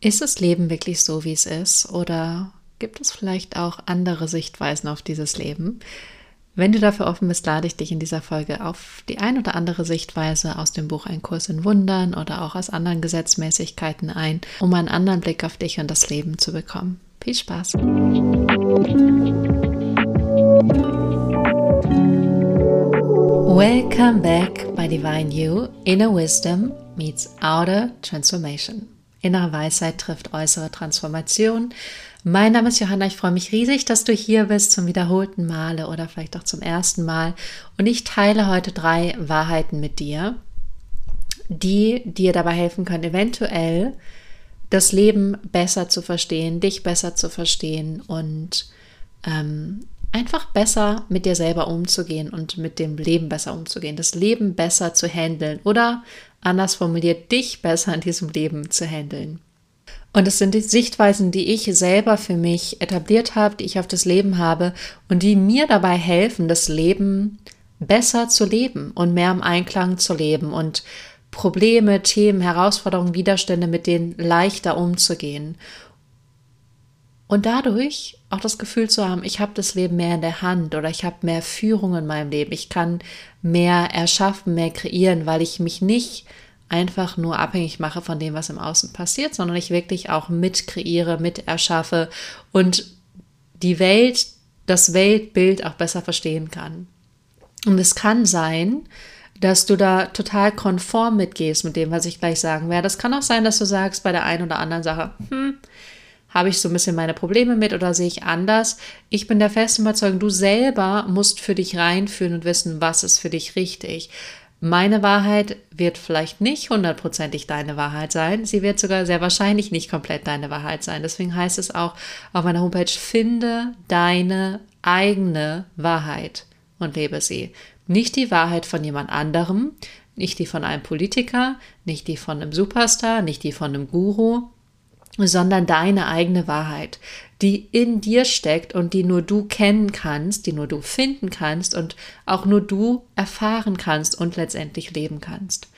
Ist das Leben wirklich so, wie es ist? Oder gibt es vielleicht auch andere Sichtweisen auf dieses Leben? Wenn du dafür offen bist, lade ich dich in dieser Folge auf die ein oder andere Sichtweise aus dem Buch Ein Kurs in Wundern oder auch aus anderen Gesetzmäßigkeiten ein, um einen anderen Blick auf dich und das Leben zu bekommen. Viel Spaß! Welcome back by Divine You. Inner Wisdom meets Outer Transformation. Innere Weisheit trifft äußere Transformation. Mein Name ist Johanna. Ich freue mich riesig, dass du hier bist zum wiederholten Male oder vielleicht auch zum ersten Mal. Und ich teile heute drei Wahrheiten mit dir, die dir dabei helfen können, eventuell das Leben besser zu verstehen, dich besser zu verstehen und ähm, einfach besser mit dir selber umzugehen und mit dem Leben besser umzugehen, das Leben besser zu handeln oder anders formuliert, dich besser in diesem Leben zu handeln. Und es sind die Sichtweisen, die ich selber für mich etabliert habe, die ich auf das Leben habe und die mir dabei helfen, das Leben besser zu leben und mehr im Einklang zu leben und Probleme, Themen, Herausforderungen, Widerstände mit denen leichter umzugehen. Und dadurch auch das Gefühl zu haben, ich habe das Leben mehr in der Hand oder ich habe mehr Führung in meinem Leben. Ich kann mehr erschaffen, mehr kreieren, weil ich mich nicht einfach nur abhängig mache von dem, was im Außen passiert, sondern ich wirklich auch mit kreiere, mit erschaffe und die Welt, das Weltbild auch besser verstehen kann. Und es kann sein, dass du da total konform mitgehst mit dem, was ich gleich sagen werde. Es kann auch sein, dass du sagst bei der einen oder anderen Sache, hm, habe ich so ein bisschen meine Probleme mit oder sehe ich anders? Ich bin der festen Überzeugung, du selber musst für dich reinfühlen und wissen, was ist für dich richtig. Meine Wahrheit wird vielleicht nicht hundertprozentig deine Wahrheit sein. Sie wird sogar sehr wahrscheinlich nicht komplett deine Wahrheit sein. Deswegen heißt es auch auf meiner Homepage, finde deine eigene Wahrheit und lebe sie. Nicht die Wahrheit von jemand anderem, nicht die von einem Politiker, nicht die von einem Superstar, nicht die von einem Guru, sondern deine eigene Wahrheit, die in dir steckt und die nur du kennen kannst, die nur du finden kannst und auch nur du erfahren kannst und letztendlich leben kannst.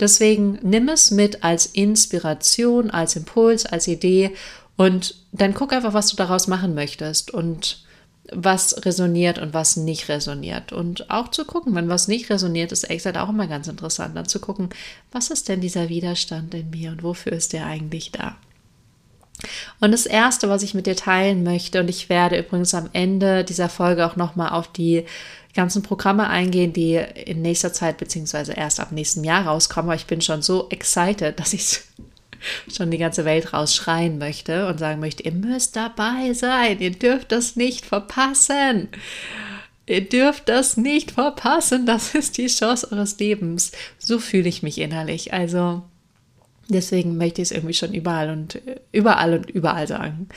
Deswegen nimm es mit als Inspiration, als Impuls, als Idee und dann guck einfach, was du daraus machen möchtest und was resoniert und was nicht resoniert. Und auch zu gucken, wenn was nicht resoniert, ist echt auch immer ganz interessant, dann zu gucken, was ist denn dieser Widerstand in mir und wofür ist der eigentlich da? Und das erste, was ich mit dir teilen möchte, und ich werde übrigens am Ende dieser Folge auch nochmal auf die ganzen Programme eingehen, die in nächster Zeit beziehungsweise erst ab nächstem Jahr rauskommen, aber ich bin schon so excited, dass ich schon die ganze Welt rausschreien möchte und sagen möchte, ihr müsst dabei sein, ihr dürft das nicht verpassen. Ihr dürft das nicht verpassen, das ist die Chance eures Lebens. So fühle ich mich innerlich. Also Deswegen möchte ich es irgendwie schon überall und äh, überall und überall sagen.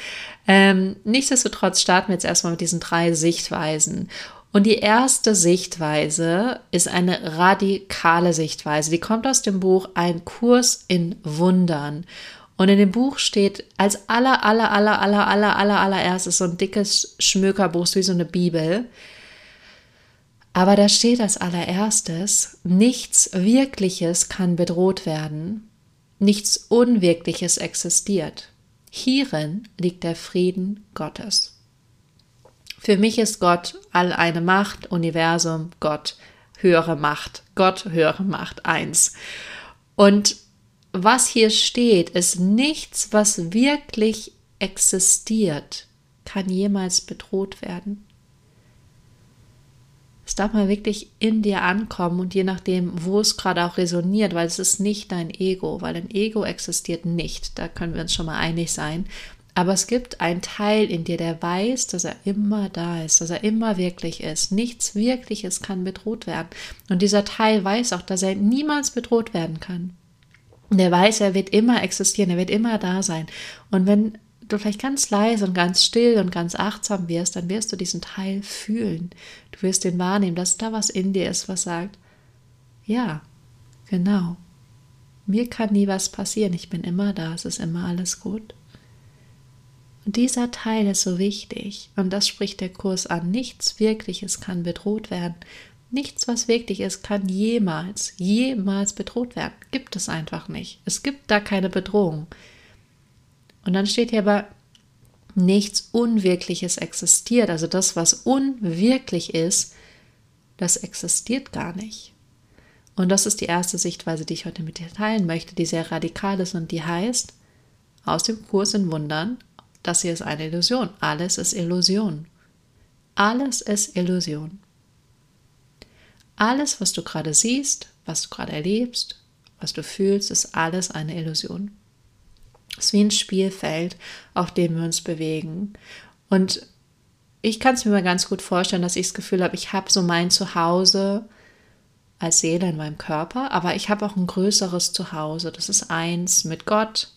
Ähm, nichtsdestotrotz starten wir jetzt erstmal mit diesen drei Sichtweisen. Und die erste Sichtweise ist eine radikale Sichtweise. Die kommt aus dem Buch Ein Kurs in Wundern. Und in dem Buch steht als aller, aller, aller, aller, aller, aller, allererstes so ein dickes Schmökerbuch, wie so eine Bibel. Aber da steht als allererstes, nichts Wirkliches kann bedroht werden Nichts Unwirkliches existiert. Hierin liegt der Frieden Gottes. Für mich ist Gott all eine Macht, Universum, Gott, höhere Macht, Gott, höhere Macht, eins. Und was hier steht, ist nichts, was wirklich existiert, kann jemals bedroht werden. Es darf mal wirklich in dir ankommen und je nachdem, wo es gerade auch resoniert, weil es ist nicht dein Ego, weil ein Ego existiert nicht. Da können wir uns schon mal einig sein. Aber es gibt einen Teil in dir, der weiß, dass er immer da ist, dass er immer wirklich ist. Nichts Wirkliches kann bedroht werden. Und dieser Teil weiß auch, dass er niemals bedroht werden kann. Der weiß, er wird immer existieren, er wird immer da sein. Und wenn du vielleicht ganz leise und ganz still und ganz achtsam wirst, dann wirst du diesen Teil fühlen. Du wirst den wahrnehmen, dass da was in dir ist, was sagt, ja, genau. Mir kann nie was passieren, ich bin immer da, es ist immer alles gut. Und dieser Teil ist so wichtig und das spricht der Kurs an. Nichts Wirkliches kann bedroht werden. Nichts, was wirklich ist, kann jemals, jemals bedroht werden. Gibt es einfach nicht. Es gibt da keine Bedrohung. Und dann steht hier aber, nichts Unwirkliches existiert. Also das, was unwirklich ist, das existiert gar nicht. Und das ist die erste Sichtweise, die ich heute mit dir teilen möchte, die sehr radikal ist und die heißt, aus dem Kurs in Wundern, das hier ist eine Illusion. Alles ist Illusion. Alles ist Illusion. Alles, was du gerade siehst, was du gerade erlebst, was du fühlst, ist alles eine Illusion. Es ist wie ein Spielfeld, auf dem wir uns bewegen. Und ich kann es mir mal ganz gut vorstellen, dass ich das Gefühl habe, ich habe so mein Zuhause als Seele in meinem Körper, aber ich habe auch ein größeres Zuhause. Das ist eins mit Gott,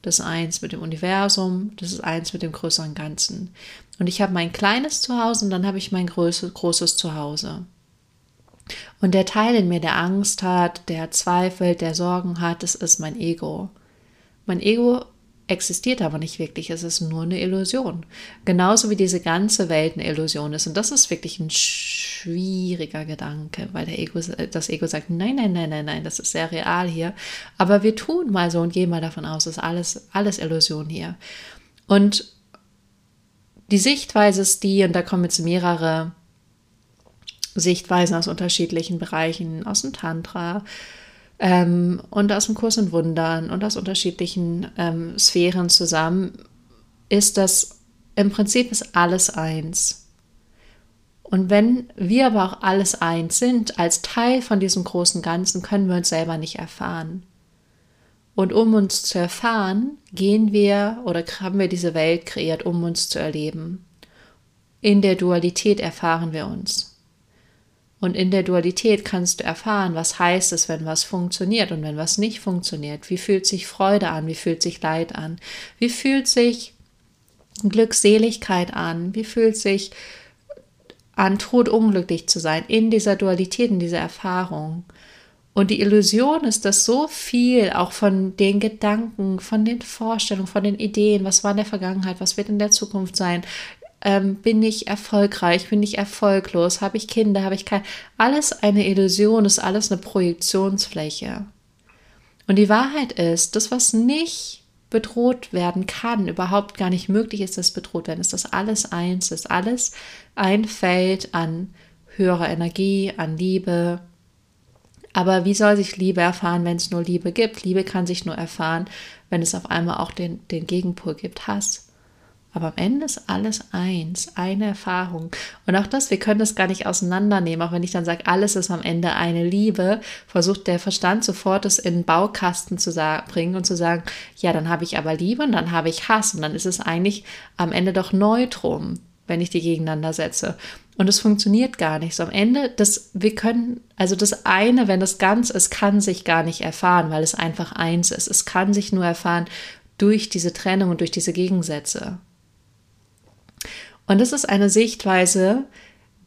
das ist eins mit dem Universum, das ist eins mit dem größeren Ganzen. Und ich habe mein kleines Zuhause und dann habe ich mein großes, Zuhause. Und der Teil in mir, der Angst hat, der zweifelt, der Sorgen hat, das ist mein Ego. Mein Ego existiert aber nicht wirklich, es ist nur eine Illusion. Genauso wie diese ganze Welt eine Illusion ist. Und das ist wirklich ein schwieriger Gedanke, weil der Ego, das Ego sagt, nein, nein, nein, nein, nein, das ist sehr real hier. Aber wir tun mal so und gehen mal davon aus, ist alles, alles Illusion hier. Und die Sichtweise ist die, und da kommen jetzt mehrere Sichtweisen aus unterschiedlichen Bereichen, aus dem Tantra, ähm, und aus dem Kurs in Wundern und aus unterschiedlichen ähm, Sphären zusammen, ist das im Prinzip ist alles eins. Und wenn wir aber auch alles eins sind, als Teil von diesem großen Ganzen, können wir uns selber nicht erfahren. Und um uns zu erfahren, gehen wir oder haben wir diese Welt kreiert, um uns zu erleben. In der Dualität erfahren wir uns. Und in der Dualität kannst du erfahren, was heißt es, wenn was funktioniert und wenn was nicht funktioniert. Wie fühlt sich Freude an? Wie fühlt sich Leid an? Wie fühlt sich Glückseligkeit an? Wie fühlt sich an, tot unglücklich zu sein in dieser Dualität, in dieser Erfahrung? Und die Illusion ist, dass so viel auch von den Gedanken, von den Vorstellungen, von den Ideen, was war in der Vergangenheit, was wird in der Zukunft sein, ähm, bin ich erfolgreich, bin ich erfolglos, habe ich Kinder, habe ich kein, alles eine Illusion, ist alles eine Projektionsfläche. Und die Wahrheit ist, das, was nicht bedroht werden kann, überhaupt gar nicht möglich ist, dass bedroht werden, ist dass alles eins, ist alles ein Feld an höherer Energie, an Liebe. Aber wie soll sich Liebe erfahren, wenn es nur Liebe gibt? Liebe kann sich nur erfahren, wenn es auf einmal auch den, den Gegenpol gibt, Hass. Aber am Ende ist alles eins, eine Erfahrung. Und auch das, wir können das gar nicht auseinandernehmen. Auch wenn ich dann sage, alles ist am Ende eine Liebe, versucht der Verstand sofort es in den Baukasten zu bringen und zu sagen, ja, dann habe ich aber Liebe und dann habe ich Hass. Und dann ist es eigentlich am Ende doch Neutrum, wenn ich die gegeneinander setze. Und es funktioniert gar nicht. So am Ende, das, wir können, also das eine, wenn das ganz ist, kann sich gar nicht erfahren, weil es einfach eins ist. Es kann sich nur erfahren durch diese Trennung und durch diese Gegensätze. Und das ist eine Sichtweise,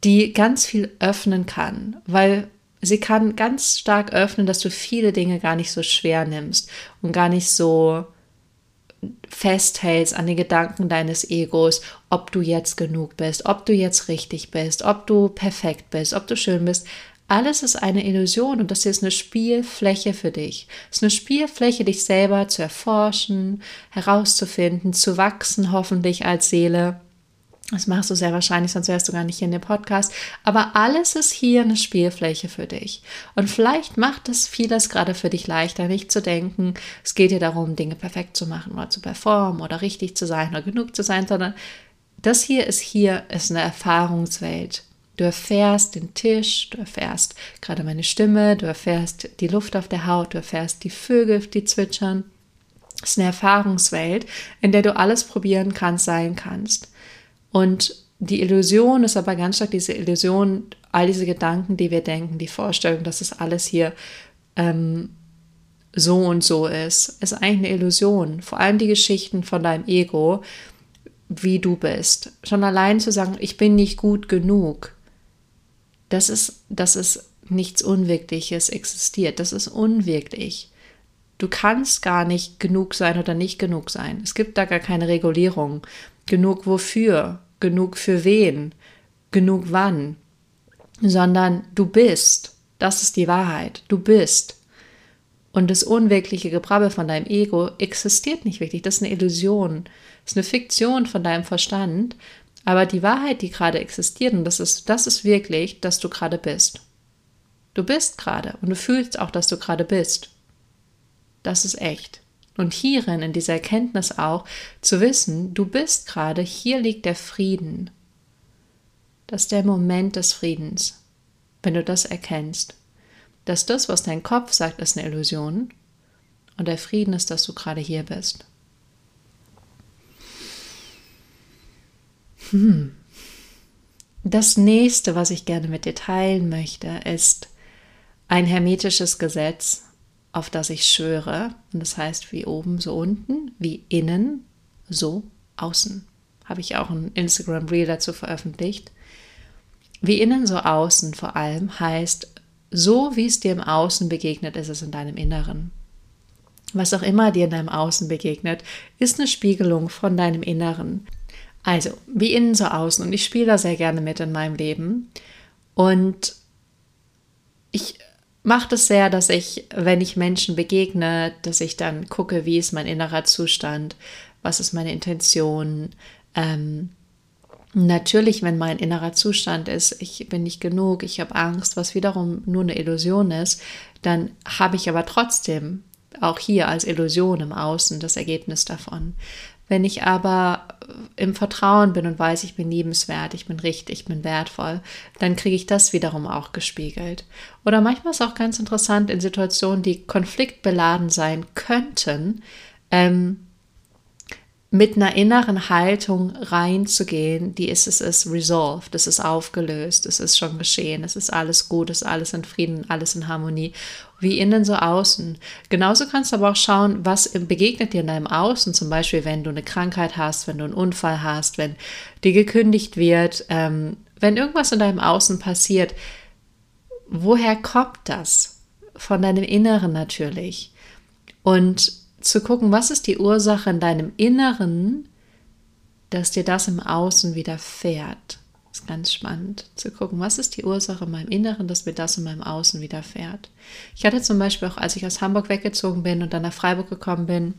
die ganz viel öffnen kann, weil sie kann ganz stark öffnen, dass du viele Dinge gar nicht so schwer nimmst und gar nicht so festhältst an den Gedanken deines Egos, ob du jetzt genug bist, ob du jetzt richtig bist, ob du perfekt bist, ob du schön bist. Alles ist eine Illusion und das hier ist eine Spielfläche für dich. Es ist eine Spielfläche, dich selber zu erforschen, herauszufinden, zu wachsen, hoffentlich als Seele. Das machst du sehr wahrscheinlich, sonst wärst du gar nicht hier in dem Podcast. Aber alles ist hier eine Spielfläche für dich. Und vielleicht macht es vieles gerade für dich leichter, nicht zu denken, es geht dir darum, Dinge perfekt zu machen oder zu performen oder richtig zu sein oder genug zu sein, sondern das hier ist hier, ist eine Erfahrungswelt. Du erfährst den Tisch, du erfährst gerade meine Stimme, du erfährst die Luft auf der Haut, du erfährst die Vögel, die zwitschern. Es ist eine Erfahrungswelt, in der du alles probieren kannst, sein kannst. Und die Illusion ist aber ganz stark diese Illusion, all diese Gedanken, die wir denken, die Vorstellung, dass es alles hier ähm, so und so ist, ist eigentlich eine Illusion. Vor allem die Geschichten von deinem Ego, wie du bist. Schon allein zu sagen, ich bin nicht gut genug, das ist, das ist nichts Unwirkliches existiert. Das ist unwirklich. Du kannst gar nicht genug sein oder nicht genug sein. Es gibt da gar keine Regulierung. Genug wofür? Genug für wen? Genug wann? Sondern du bist. Das ist die Wahrheit. Du bist. Und das unwirkliche Gebrabbel von deinem Ego existiert nicht wirklich. Das ist eine Illusion. Das ist eine Fiktion von deinem Verstand. Aber die Wahrheit, die gerade existiert, und das ist, das ist wirklich, dass du gerade bist. Du bist gerade und du fühlst auch, dass du gerade bist. Das ist echt. Und hierin, in dieser Erkenntnis auch, zu wissen, du bist gerade, hier liegt der Frieden. Das ist der Moment des Friedens, wenn du das erkennst dass das, was dein Kopf sagt, ist eine Illusion und der Frieden ist, dass du gerade hier bist. Hm. Das nächste, was ich gerne mit dir teilen möchte, ist ein hermetisches Gesetz, auf das ich schwöre. Und das heißt, wie oben, so unten, wie innen, so außen. Habe ich auch ein Instagram Reel dazu veröffentlicht. Wie innen, so außen vor allem heißt, so wie es dir im Außen begegnet, ist es in deinem Inneren. Was auch immer dir in deinem Außen begegnet, ist eine Spiegelung von deinem Inneren. Also, wie innen so außen. Und ich spiele da sehr gerne mit in meinem Leben. Und ich mache das sehr, dass ich, wenn ich Menschen begegne, dass ich dann gucke, wie ist mein innerer Zustand, was ist meine Intention, ähm, Natürlich, wenn mein innerer Zustand ist, ich bin nicht genug, ich habe Angst, was wiederum nur eine Illusion ist, dann habe ich aber trotzdem auch hier als Illusion im Außen das Ergebnis davon. Wenn ich aber im Vertrauen bin und weiß, ich bin liebenswert, ich bin richtig, ich bin wertvoll, dann kriege ich das wiederum auch gespiegelt. Oder manchmal ist auch ganz interessant in Situationen, die konfliktbeladen sein könnten, ähm, mit einer inneren Haltung reinzugehen, die ist, es ist resolved, es ist aufgelöst, es ist schon geschehen, es ist alles gut, es ist alles in Frieden, alles in Harmonie, wie innen so außen. Genauso kannst du aber auch schauen, was begegnet dir in deinem Außen, zum Beispiel, wenn du eine Krankheit hast, wenn du einen Unfall hast, wenn dir gekündigt wird, ähm, wenn irgendwas in deinem Außen passiert, woher kommt das? Von deinem Inneren natürlich. Und zu gucken, was ist die Ursache in deinem Inneren, dass dir das im Außen widerfährt. Das ist ganz spannend zu gucken, was ist die Ursache in meinem Inneren, dass mir das in meinem Außen widerfährt. Ich hatte zum Beispiel auch, als ich aus Hamburg weggezogen bin und dann nach Freiburg gekommen bin,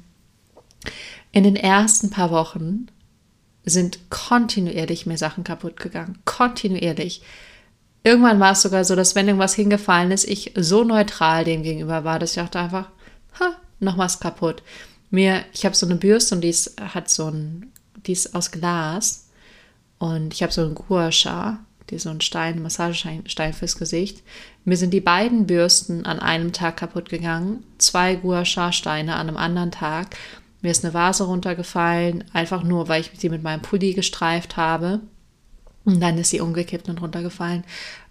in den ersten paar Wochen sind kontinuierlich mir Sachen kaputt gegangen. Kontinuierlich. Irgendwann war es sogar so, dass wenn irgendwas hingefallen ist, ich so neutral dem gegenüber war, dass ich dachte einfach, ha, noch was kaputt. Mir, ich habe so eine Bürste und die ist, hat so ein, die ist aus Glas und ich habe so einen Gua Sha, die so ein Stein, Massagestein fürs Gesicht. Mir sind die beiden Bürsten an einem Tag kaputt gegangen, zwei Gua Sha Steine an einem anderen Tag. Mir ist eine Vase runtergefallen, einfach nur, weil ich sie mit meinem Pulli gestreift habe. Und dann ist sie umgekippt und runtergefallen.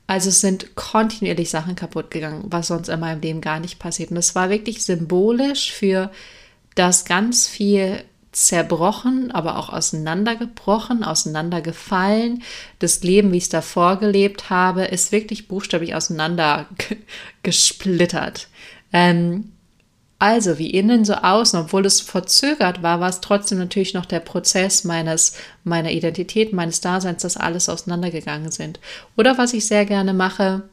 Also es sind kontinuierlich Sachen kaputt gegangen, was sonst in meinem Leben gar nicht passiert. Und es war wirklich symbolisch für das ganz viel zerbrochen, aber auch auseinandergebrochen, auseinandergefallen. Das Leben, wie ich es davor gelebt habe, ist wirklich buchstäblich auseinandergesplittert. Ähm, also wie innen so außen, obwohl es verzögert war, war es trotzdem natürlich noch der Prozess meines, meiner Identität, meines Daseins, dass alles auseinandergegangen sind. Oder was ich sehr gerne mache,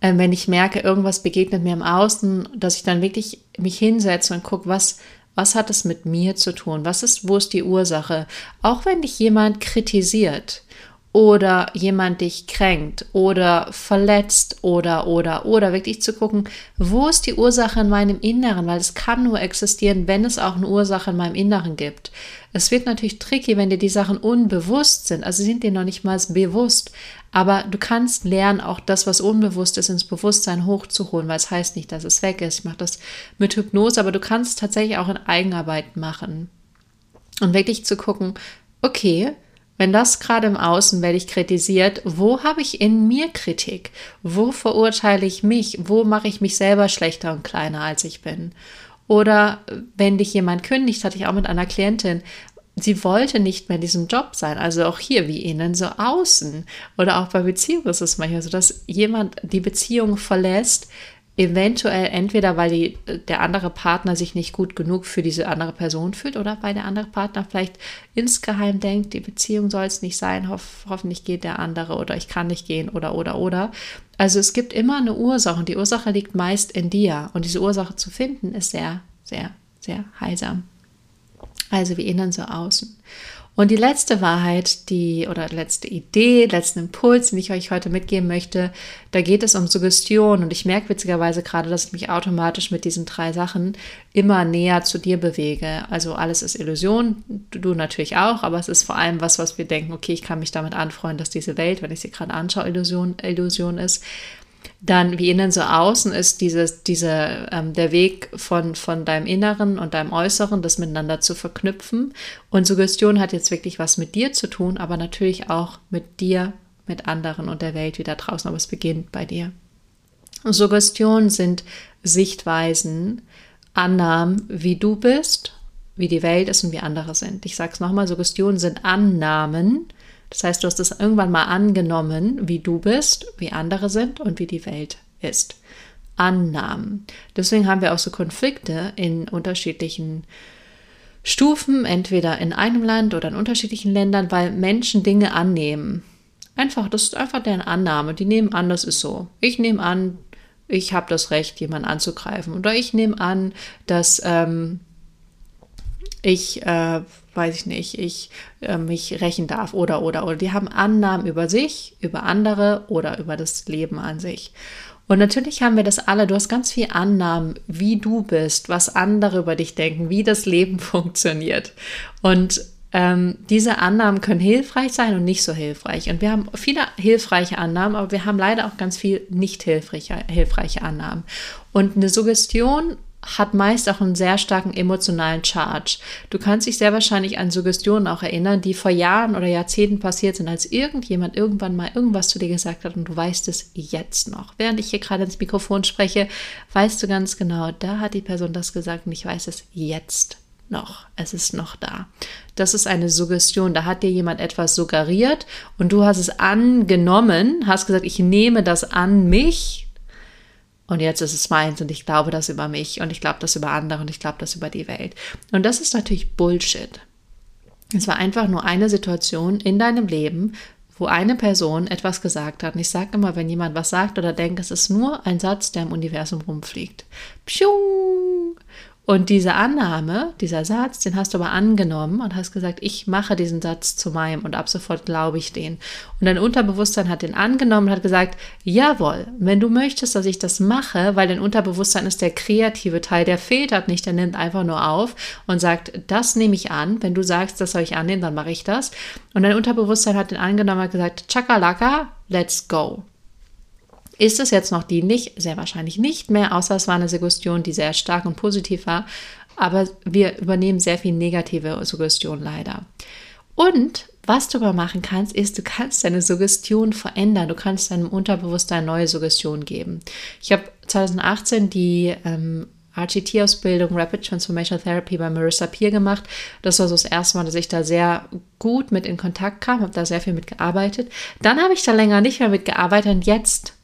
äh, wenn ich merke, irgendwas begegnet mir im Außen, dass ich dann wirklich mich hinsetze und gucke, was, was hat es mit mir zu tun? Was ist, wo ist die Ursache? Auch wenn dich jemand kritisiert oder jemand dich kränkt oder verletzt oder oder oder wirklich zu gucken, wo ist die Ursache in meinem Inneren, weil es kann nur existieren, wenn es auch eine Ursache in meinem Inneren gibt. Es wird natürlich tricky, wenn dir die Sachen unbewusst sind, also sind dir noch nicht mal bewusst, aber du kannst lernen, auch das, was unbewusst ist, ins Bewusstsein hochzuholen, weil es heißt nicht, dass es weg ist. Ich mache das mit Hypnose, aber du kannst es tatsächlich auch in Eigenarbeit machen. Und wirklich zu gucken, okay, wenn das gerade im Außen werde ich kritisiert, wo habe ich in mir Kritik? Wo verurteile ich mich? Wo mache ich mich selber schlechter und kleiner, als ich bin? Oder wenn dich jemand kündigt, hatte ich auch mit einer Klientin, sie wollte nicht mehr in diesem Job sein. Also auch hier wie innen, so außen. Oder auch bei Beziehungen ist es manchmal so, dass jemand die Beziehung verlässt, eventuell entweder, weil die, der andere Partner sich nicht gut genug für diese andere Person fühlt oder weil der andere Partner vielleicht insgeheim denkt, die Beziehung soll es nicht sein, hoff, hoffentlich geht der andere oder ich kann nicht gehen oder oder oder. Also es gibt immer eine Ursache und die Ursache liegt meist in dir und diese Ursache zu finden ist sehr, sehr, sehr heilsam. Also wie innen so außen. Und die letzte Wahrheit, die oder letzte Idee, letzten Impuls, den ich euch heute mitgeben möchte, da geht es um Suggestion. Und ich merke witzigerweise gerade, dass ich mich automatisch mit diesen drei Sachen immer näher zu dir bewege. Also alles ist Illusion, du natürlich auch, aber es ist vor allem was, was wir denken, okay, ich kann mich damit anfreuen, dass diese Welt, wenn ich sie gerade anschaue, Illusion, Illusion ist dann wie innen so außen ist dieses, diese, ähm, der Weg von, von deinem Inneren und deinem Äußeren, das miteinander zu verknüpfen. Und Suggestion hat jetzt wirklich was mit dir zu tun, aber natürlich auch mit dir, mit anderen und der Welt wieder draußen. Aber es beginnt bei dir. Suggestionen sind Sichtweisen, Annahmen, wie du bist, wie die Welt ist und wie andere sind. Ich sage es nochmal, Suggestionen sind Annahmen, das heißt, du hast es irgendwann mal angenommen, wie du bist, wie andere sind und wie die Welt ist. Annahmen. Deswegen haben wir auch so Konflikte in unterschiedlichen Stufen, entweder in einem Land oder in unterschiedlichen Ländern, weil Menschen Dinge annehmen. Einfach, das ist einfach deren Annahme. Die nehmen an, das ist so. Ich nehme an, ich habe das Recht, jemanden anzugreifen. Oder ich nehme an, dass ähm, ich, äh, weiß ich nicht, ich äh, mich rächen darf oder, oder, oder. Die haben Annahmen über sich, über andere oder über das Leben an sich. Und natürlich haben wir das alle. Du hast ganz viel Annahmen, wie du bist, was andere über dich denken, wie das Leben funktioniert. Und ähm, diese Annahmen können hilfreich sein und nicht so hilfreich. Und wir haben viele hilfreiche Annahmen, aber wir haben leider auch ganz viel nicht hilfreiche, hilfreiche Annahmen. Und eine Suggestion hat meist auch einen sehr starken emotionalen Charge. Du kannst dich sehr wahrscheinlich an Suggestionen auch erinnern, die vor Jahren oder Jahrzehnten passiert sind, als irgendjemand irgendwann mal irgendwas zu dir gesagt hat und du weißt es jetzt noch. Während ich hier gerade ins Mikrofon spreche, weißt du ganz genau, da hat die Person das gesagt und ich weiß es jetzt noch. Es ist noch da. Das ist eine Suggestion. Da hat dir jemand etwas suggeriert und du hast es angenommen, hast gesagt, ich nehme das an mich, und jetzt ist es meins und ich glaube das über mich und ich glaube das über andere und ich glaube das über die Welt. Und das ist natürlich Bullshit. Es war einfach nur eine Situation in deinem Leben, wo eine Person etwas gesagt hat. Und ich sage immer, wenn jemand was sagt oder denkt, es ist nur ein Satz, der im Universum rumfliegt. Pschuh! Und diese Annahme, dieser Satz, den hast du aber angenommen und hast gesagt, ich mache diesen Satz zu meinem und ab sofort glaube ich den. Und dein Unterbewusstsein hat den angenommen und hat gesagt, jawohl, wenn du möchtest, dass ich das mache, weil dein Unterbewusstsein ist der kreative Teil, der filtert nicht, der nimmt einfach nur auf und sagt, das nehme ich an. Wenn du sagst, das soll ich annehmen, dann mache ich das. Und dein Unterbewusstsein hat den angenommen und hat gesagt, Chakalaka, let's go. Ist es jetzt noch dienlich? Sehr wahrscheinlich nicht mehr, außer es war eine Suggestion, die sehr stark und positiv war. Aber wir übernehmen sehr viel negative Suggestion leider. Und was du aber machen kannst, ist, du kannst deine Suggestion verändern. Du kannst deinem Unterbewusstsein neue Suggestionen geben. Ich habe 2018 die ähm, RGT-Ausbildung Rapid Transformation Therapy bei Marissa Peer gemacht. Das war so das erste Mal, dass ich da sehr gut mit in Kontakt kam, habe da sehr viel mitgearbeitet. Dann habe ich da länger nicht mehr mitgearbeitet und jetzt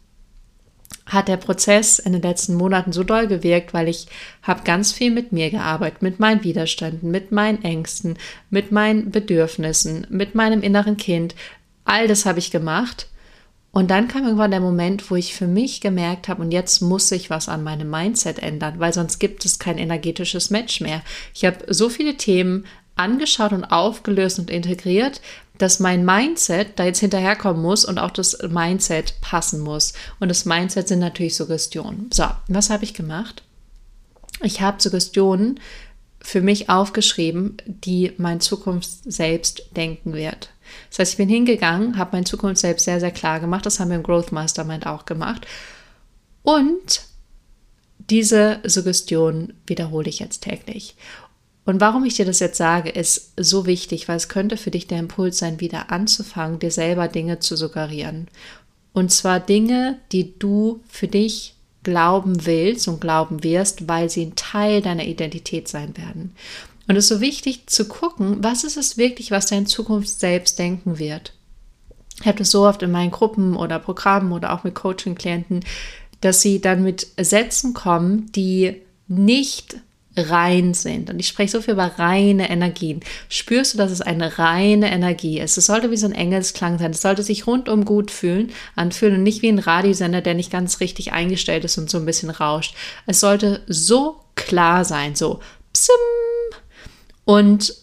hat der Prozess in den letzten Monaten so doll gewirkt, weil ich habe ganz viel mit mir gearbeitet, mit meinen Widerständen, mit meinen Ängsten, mit meinen Bedürfnissen, mit meinem inneren Kind. All das habe ich gemacht. Und dann kam irgendwann der Moment, wo ich für mich gemerkt habe, und jetzt muss ich was an meinem Mindset ändern, weil sonst gibt es kein energetisches Match mehr. Ich habe so viele Themen angeschaut und aufgelöst und integriert, dass mein Mindset da jetzt hinterherkommen muss und auch das Mindset passen muss. Und das Mindset sind natürlich Suggestionen. So, was habe ich gemacht? Ich habe Suggestionen für mich aufgeschrieben, die mein Zukunft selbst denken wird. Das heißt, ich bin hingegangen, habe mein Zukunft selbst sehr, sehr klar gemacht. Das haben wir im Growth Mastermind auch gemacht. Und diese Suggestion wiederhole ich jetzt täglich. Und warum ich dir das jetzt sage, ist so wichtig, weil es könnte für dich der Impuls sein, wieder anzufangen, dir selber Dinge zu suggerieren. Und zwar Dinge, die du für dich glauben willst und glauben wirst, weil sie ein Teil deiner Identität sein werden. Und es ist so wichtig zu gucken, was ist es wirklich, was dein Zukunft selbst denken wird. Ich habe das so oft in meinen Gruppen oder Programmen oder auch mit Coaching-Klienten, dass sie dann mit Sätzen kommen, die nicht rein sind. Und ich spreche so viel über reine Energien. Spürst du, dass es eine reine Energie ist? Es sollte wie so ein Engelsklang sein. Es sollte sich rundum gut fühlen, anfühlen und nicht wie ein Radiosender, der nicht ganz richtig eingestellt ist und so ein bisschen rauscht. Es sollte so klar sein, so psim. Und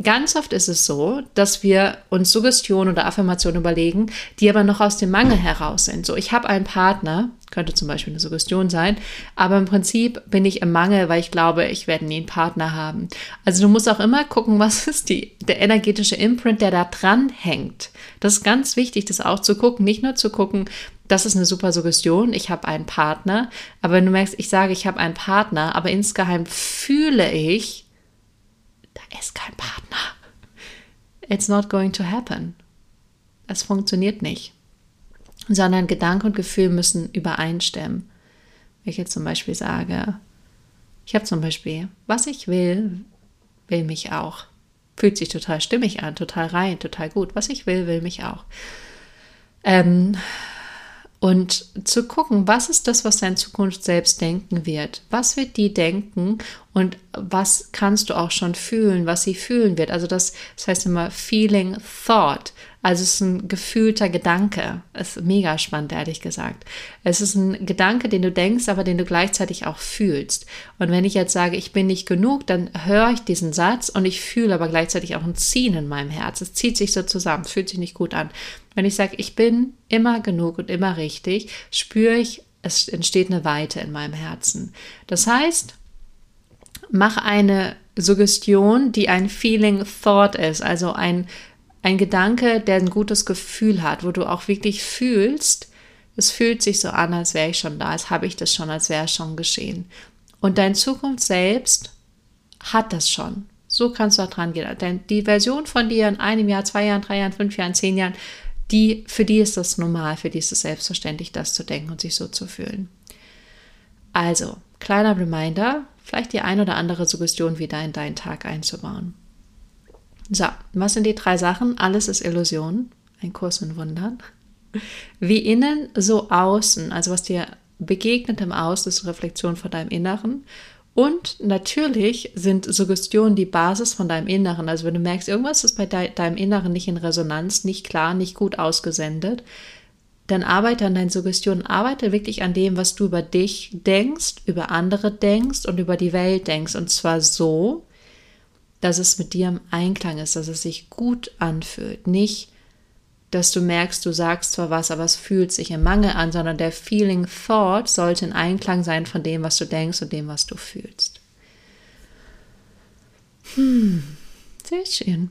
Ganz oft ist es so, dass wir uns Suggestionen oder Affirmationen überlegen, die aber noch aus dem Mangel heraus sind. So, ich habe einen Partner, könnte zum Beispiel eine Suggestion sein, aber im Prinzip bin ich im Mangel, weil ich glaube, ich werde nie einen Partner haben. Also du musst auch immer gucken, was ist die, der energetische Imprint, der da dran hängt. Das ist ganz wichtig, das auch zu gucken, nicht nur zu gucken, das ist eine super Suggestion, ich habe einen Partner, aber wenn du merkst, ich sage, ich habe einen Partner, aber insgeheim fühle ich, da ist kein Partner. It's not going to happen. Es funktioniert nicht. Sondern Gedanke und Gefühl müssen übereinstimmen. Wenn ich jetzt zum Beispiel sage, ich habe zum Beispiel, was ich will, will mich auch. Fühlt sich total stimmig an, total rein, total gut. Was ich will, will mich auch. Ähm, und zu gucken, was ist das, was dein Zukunft selbst denken wird? Was wird die denken und was kannst du auch schon fühlen, was sie fühlen wird? Also das, das heißt immer Feeling Thought. Also es ist ein gefühlter Gedanke. Es ist mega spannend, ehrlich gesagt. Es ist ein Gedanke, den du denkst, aber den du gleichzeitig auch fühlst. Und wenn ich jetzt sage, ich bin nicht genug, dann höre ich diesen Satz und ich fühle aber gleichzeitig auch ein Ziehen in meinem Herz. Es zieht sich so zusammen, fühlt sich nicht gut an. Wenn ich sage, ich bin immer genug und immer richtig, spüre ich, es entsteht eine Weite in meinem Herzen. Das heißt, mach eine Suggestion, die ein Feeling Thought ist, also ein, ein Gedanke, der ein gutes Gefühl hat, wo du auch wirklich fühlst, es fühlt sich so an, als wäre ich schon da, als habe ich das schon, als wäre es schon geschehen. Und dein Zukunft selbst hat das schon. So kannst du da dran gehen. Denn die Version von dir in einem Jahr, zwei Jahren, drei Jahren, fünf Jahren, zehn Jahren, die, für die ist das normal, für die ist es selbstverständlich, das zu denken und sich so zu fühlen. Also, kleiner Reminder, vielleicht die ein oder andere Suggestion wieder in deinen Tag einzubauen. So, was sind die drei Sachen? Alles ist Illusion, ein Kurs in Wundern. Wie innen, so außen, also was dir begegnet im Außen, ist Reflexion von deinem Inneren. Und natürlich sind Suggestionen die Basis von deinem Inneren. Also wenn du merkst, irgendwas ist bei de deinem Inneren nicht in Resonanz, nicht klar, nicht gut ausgesendet, dann arbeite an deinen Suggestionen, arbeite wirklich an dem, was du über dich denkst, über andere denkst und über die Welt denkst. Und zwar so, dass es mit dir im Einklang ist, dass es sich gut anfühlt. Nicht, dass du merkst, du sagst zwar was, aber es fühlt sich im Mangel an, sondern der Feeling Thought sollte in Einklang sein von dem, was du denkst und dem, was du fühlst. Hm, sehr schön.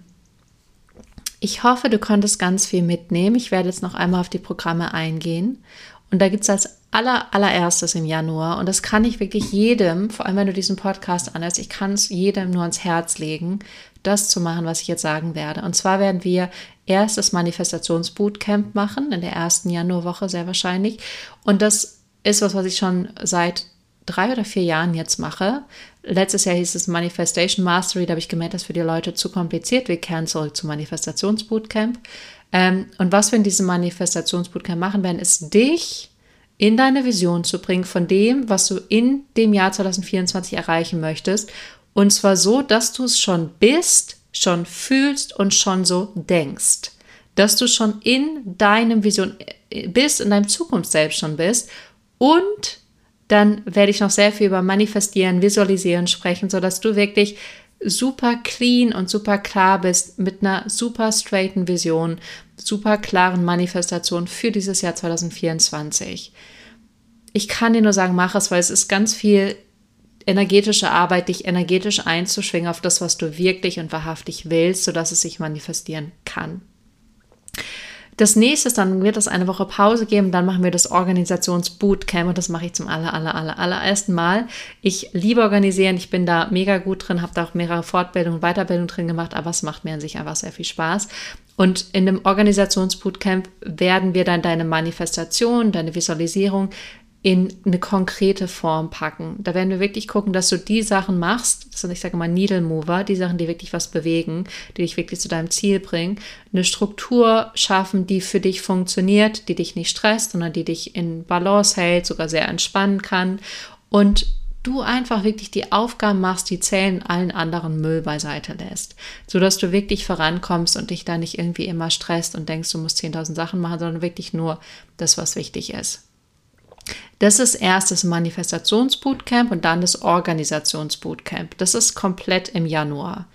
Ich hoffe, du konntest ganz viel mitnehmen. Ich werde jetzt noch einmal auf die Programme eingehen. Und da gibt es als aller, allererstes im Januar, und das kann ich wirklich jedem, vor allem wenn du diesen Podcast anhörst, ich kann es jedem nur ans Herz legen, das zu machen, was ich jetzt sagen werde. Und zwar werden wir erst das Manifestationsbootcamp machen, in der ersten Januarwoche sehr wahrscheinlich. Und das ist was, was ich schon seit drei oder vier Jahren jetzt mache. Letztes Jahr hieß es Manifestation Mastery, da habe ich gemerkt, das ist für die Leute zu kompliziert. Wir kehren zurück zum Manifestationsbootcamp. Ähm, und was wir in diesem Manifestationsbootcamp machen werden, ist dich in deine Vision zu bringen von dem, was du in dem Jahr 2024 erreichen möchtest. Und zwar so, dass du es schon bist, schon fühlst und schon so denkst. Dass du schon in deinem Vision äh, bist, in deinem Zukunft selbst schon bist. Und dann werde ich noch sehr viel über Manifestieren, Visualisieren sprechen, sodass du wirklich super clean und super klar bist mit einer super straighten Vision, super klaren Manifestation für dieses Jahr 2024. Ich kann dir nur sagen, mach es, weil es ist ganz viel energetische Arbeit, dich energetisch einzuschwingen auf das, was du wirklich und wahrhaftig willst, sodass es sich manifestieren kann. Das nächste ist, dann wird es eine Woche Pause geben, dann machen wir das Organisationsbootcamp und das mache ich zum aller, aller, aller, allerersten Mal. Ich liebe organisieren, ich bin da mega gut drin, habe da auch mehrere Fortbildungen und Weiterbildungen drin gemacht, aber es macht mir an sich einfach sehr viel Spaß. Und in dem Organisationsbootcamp werden wir dann deine Manifestation, deine Visualisierung in eine konkrete Form packen. Da werden wir wirklich gucken, dass du die Sachen machst, das sind, ich sage mal, Needle Mover, die Sachen, die wirklich was bewegen, die dich wirklich zu deinem Ziel bringen, eine Struktur schaffen, die für dich funktioniert, die dich nicht stresst, sondern die dich in Balance hält, sogar sehr entspannen kann und du einfach wirklich die Aufgaben machst, die zählen, allen anderen Müll beiseite lässt, sodass du wirklich vorankommst und dich da nicht irgendwie immer stresst und denkst, du musst 10.000 Sachen machen, sondern wirklich nur das, was wichtig ist. Das ist erst das Manifestationsbootcamp und dann das Organisationsbootcamp. Das ist komplett im Januar.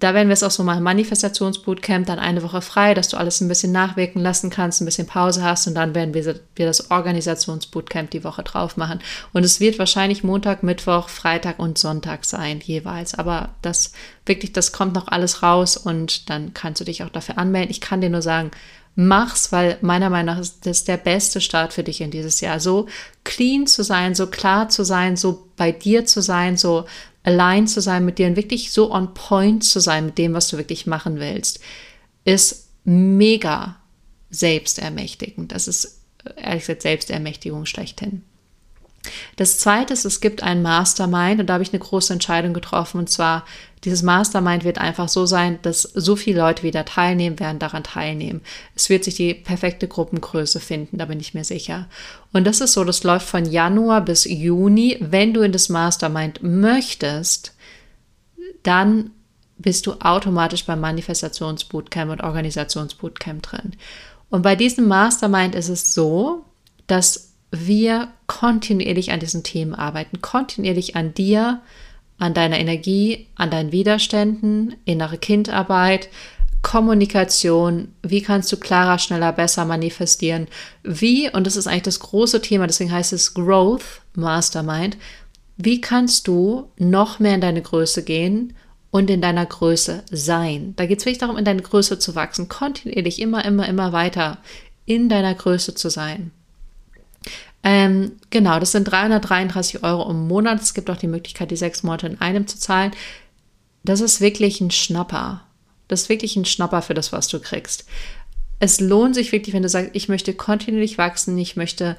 Da werden wir es auch so machen, Manifestationsbootcamp, dann eine Woche frei, dass du alles ein bisschen nachwirken lassen kannst, ein bisschen Pause hast und dann werden wir, wir das Organisationsbootcamp die Woche drauf machen. Und es wird wahrscheinlich Montag, Mittwoch, Freitag und Sonntag sein jeweils. Aber das wirklich, das kommt noch alles raus und dann kannst du dich auch dafür anmelden. Ich kann dir nur sagen, mach's, weil meiner Meinung nach ist das der beste Start für dich in dieses Jahr. So clean zu sein, so klar zu sein, so bei dir zu sein, so allein zu sein mit dir und wirklich so on point zu sein mit dem, was du wirklich machen willst, ist mega selbstermächtigend. Das ist ehrlich gesagt Selbstermächtigung schlechthin. Das zweite ist, es gibt ein Mastermind und da habe ich eine große Entscheidung getroffen und zwar dieses Mastermind wird einfach so sein, dass so viele Leute wieder teilnehmen werden, daran teilnehmen. Es wird sich die perfekte Gruppengröße finden, da bin ich mir sicher. Und das ist so, das läuft von Januar bis Juni. Wenn du in das Mastermind möchtest, dann bist du automatisch beim Manifestationsbootcamp und Organisationsbootcamp drin. Und bei diesem Mastermind ist es so, dass wir kontinuierlich an diesen Themen arbeiten, kontinuierlich an dir, an deiner Energie, an deinen Widerständen, innere Kindarbeit, Kommunikation, wie kannst du klarer, schneller, besser manifestieren, wie, und das ist eigentlich das große Thema, deswegen heißt es Growth Mastermind, wie kannst du noch mehr in deine Größe gehen und in deiner Größe sein. Da geht es wirklich darum, in deine Größe zu wachsen, kontinuierlich immer, immer, immer weiter in deiner Größe zu sein. Ähm, genau, das sind 333 Euro im Monat. Es gibt auch die Möglichkeit, die sechs Monate in einem zu zahlen. Das ist wirklich ein Schnapper. Das ist wirklich ein Schnapper für das, was du kriegst. Es lohnt sich wirklich, wenn du sagst, ich möchte kontinuierlich wachsen, ich möchte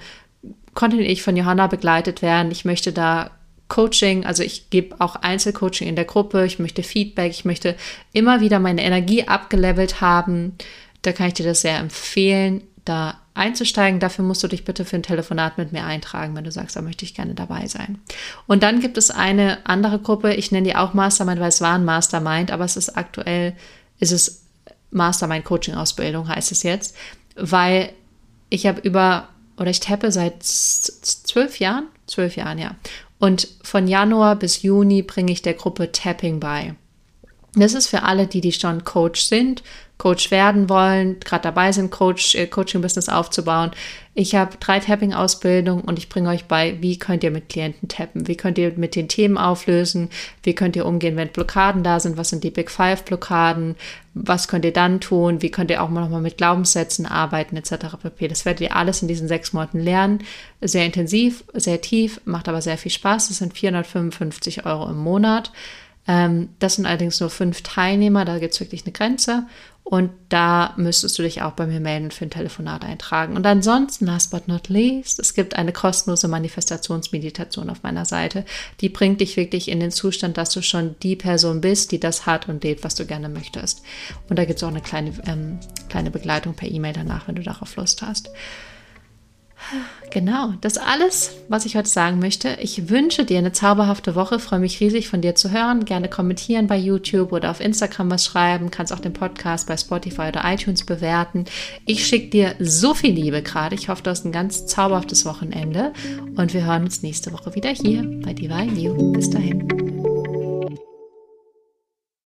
kontinuierlich von Johanna begleitet werden, ich möchte da Coaching, also ich gebe auch Einzelcoaching in der Gruppe, ich möchte Feedback, ich möchte immer wieder meine Energie abgelevelt haben. Da kann ich dir das sehr empfehlen, da einzusteigen. Dafür musst du dich bitte für ein Telefonat mit mir eintragen, wenn du sagst, da möchte ich gerne dabei sein. Und dann gibt es eine andere Gruppe, ich nenne die auch Mastermind, weil es war ein Mastermind, aber es ist aktuell, ist es Mastermind Coaching Ausbildung, heißt es jetzt, weil ich habe über, oder ich tappe seit zwölf Jahren, zwölf Jahren, ja. Und von Januar bis Juni bringe ich der Gruppe Tapping bei. Das ist für alle, die, die schon Coach sind Coach werden wollen, gerade dabei sind, Coach, äh, Coaching-Business aufzubauen. Ich habe drei Tapping-Ausbildungen und ich bringe euch bei, wie könnt ihr mit Klienten tappen, wie könnt ihr mit den Themen auflösen, wie könnt ihr umgehen, wenn Blockaden da sind, was sind die Big Five-Blockaden, was könnt ihr dann tun, wie könnt ihr auch mal nochmal mit Glaubenssätzen arbeiten, etc. pp. Das werdet ihr alles in diesen sechs Monaten lernen. Sehr intensiv, sehr tief, macht aber sehr viel Spaß. Das sind 455 Euro im Monat. Ähm, das sind allerdings nur fünf Teilnehmer, da gibt es wirklich eine Grenze. Und da müsstest du dich auch bei mir melden für ein Telefonat eintragen. Und ansonsten, last but not least, es gibt eine kostenlose Manifestationsmeditation auf meiner Seite. Die bringt dich wirklich in den Zustand, dass du schon die Person bist, die das hat und lebt, was du gerne möchtest. Und da gibt es auch eine kleine, ähm, kleine Begleitung per E-Mail danach, wenn du darauf Lust hast. Genau, das alles, was ich heute sagen möchte. Ich wünsche dir eine zauberhafte Woche. Freue mich riesig von dir zu hören. Gerne kommentieren bei YouTube oder auf Instagram was schreiben. Kannst auch den Podcast bei Spotify oder iTunes bewerten. Ich schicke dir so viel Liebe gerade. Ich hoffe, du hast ein ganz zauberhaftes Wochenende und wir hören uns nächste Woche wieder hier bei Divine You. Bis dahin.